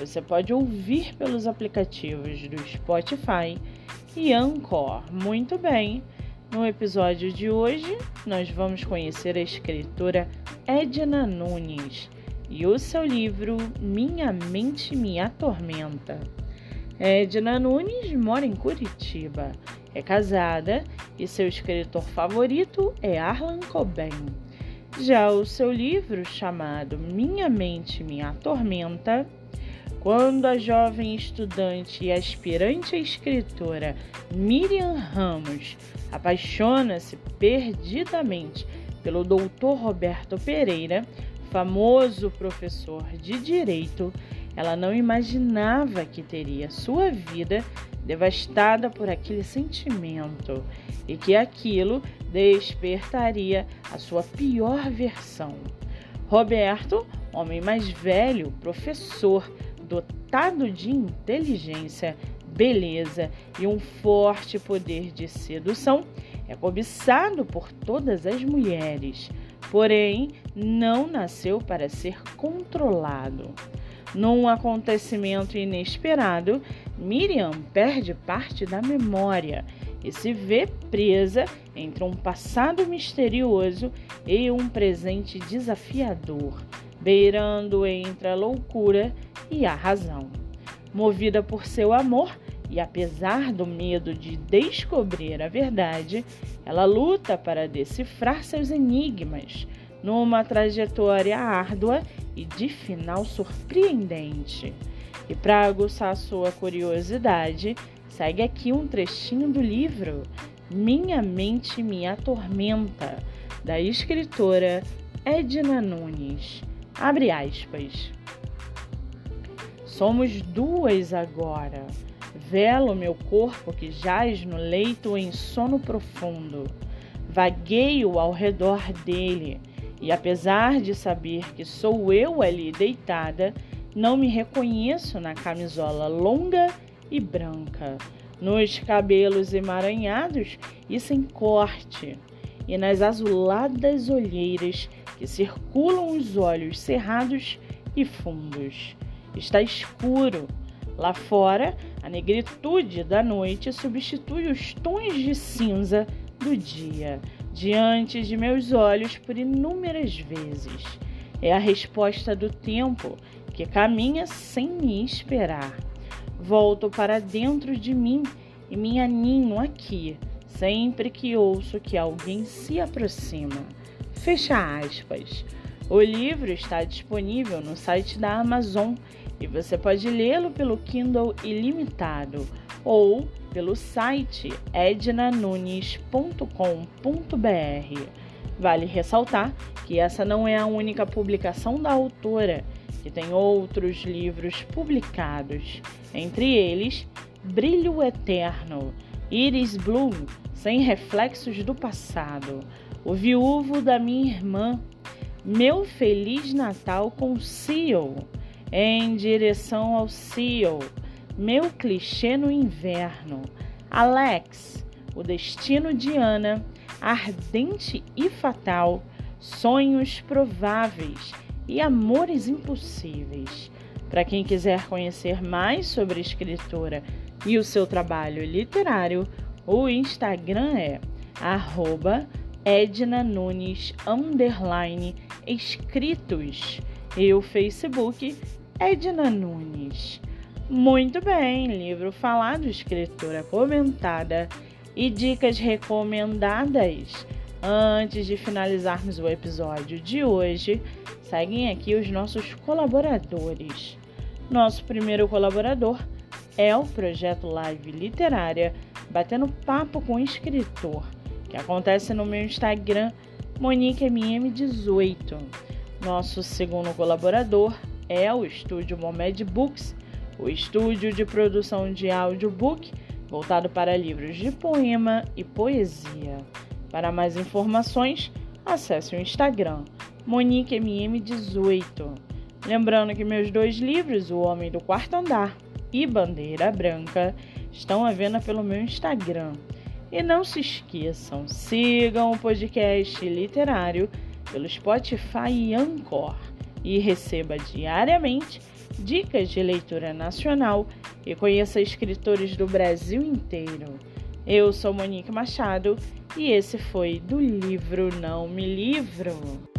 você pode ouvir pelos aplicativos do Spotify e Anchor. Muito bem! No episódio de hoje, nós vamos conhecer a escritora Edna Nunes e o seu livro Minha Mente Me Atormenta. Edna Nunes mora em Curitiba, é casada e seu escritor favorito é Arlan Coben. Já o seu livro, chamado Minha Mente Me Atormenta, quando a jovem estudante e aspirante escritora Miriam Ramos apaixona-se perdidamente pelo doutor Roberto Pereira, famoso professor de direito, ela não imaginava que teria sua vida devastada por aquele sentimento e que aquilo despertaria a sua pior versão. Roberto, homem mais velho, professor, dotado de inteligência, beleza e um forte poder de sedução, é cobiçado por todas as mulheres, porém não nasceu para ser controlado. Num acontecimento inesperado, Miriam perde parte da memória e se vê presa entre um passado misterioso e um presente desafiador, beirando entre a loucura e a razão. Movida por seu amor e apesar do medo de descobrir a verdade, ela luta para decifrar seus enigmas numa trajetória árdua e de final surpreendente. E para aguçar sua curiosidade, segue aqui um trechinho do livro Minha Mente Me Atormenta, da escritora Edna Nunes. Abre aspas. Somos duas agora. Velo meu corpo que jaz no leito em sono profundo. Vagueio ao redor dele, e apesar de saber que sou eu ali deitada, não me reconheço na camisola longa e branca, nos cabelos emaranhados e sem corte, e nas azuladas olheiras que circulam os olhos cerrados e fundos. Está escuro. Lá fora, a negritude da noite substitui os tons de cinza do dia diante de meus olhos por inúmeras vezes. É a resposta do tempo que caminha sem me esperar. Volto para dentro de mim e me aninho aqui, sempre que ouço que alguém se aproxima. Fecha aspas. O livro está disponível no site da Amazon e você pode lê-lo pelo Kindle ilimitado ou pelo site ednanunes.com.br. Vale ressaltar que essa não é a única publicação da autora, que tem outros livros publicados, entre eles Brilho Eterno, Iris Blue, Sem Reflexos do Passado, O Viúvo da Minha Irmã, Meu Feliz Natal com Seal, Em Direção ao Seal, Meu Clichê no Inverno, Alex, O Destino de Ana, Ardente e Fatal, Sonhos Prováveis e Amores Impossíveis. Para quem quiser conhecer mais sobre a escritora e o seu trabalho literário, o Instagram é arroba Edna Nunes underline escritos e o Facebook Edna Nunes. Muito bem, livro falado, escritora comentada e dicas recomendadas. Antes de finalizarmos o episódio de hoje, seguem aqui os nossos colaboradores. Nosso primeiro colaborador é o projeto Live Literária Batendo Papo com Escritor, que acontece no meu Instagram, MoniqueMM18. Nosso segundo colaborador é o estúdio Momed Books, o estúdio de produção de audiobook voltado para livros de poema e poesia. Para mais informações, acesse o Instagram MoniqueMM18. Lembrando que meus dois livros, O Homem do Quarto Andar e Bandeira Branca, estão à venda pelo meu Instagram. E não se esqueçam, sigam o podcast literário pelo Spotify e Anchor e receba diariamente dicas de leitura nacional e conheça escritores do Brasil inteiro. Eu sou Monique Machado e esse foi do livro Não Me Livro.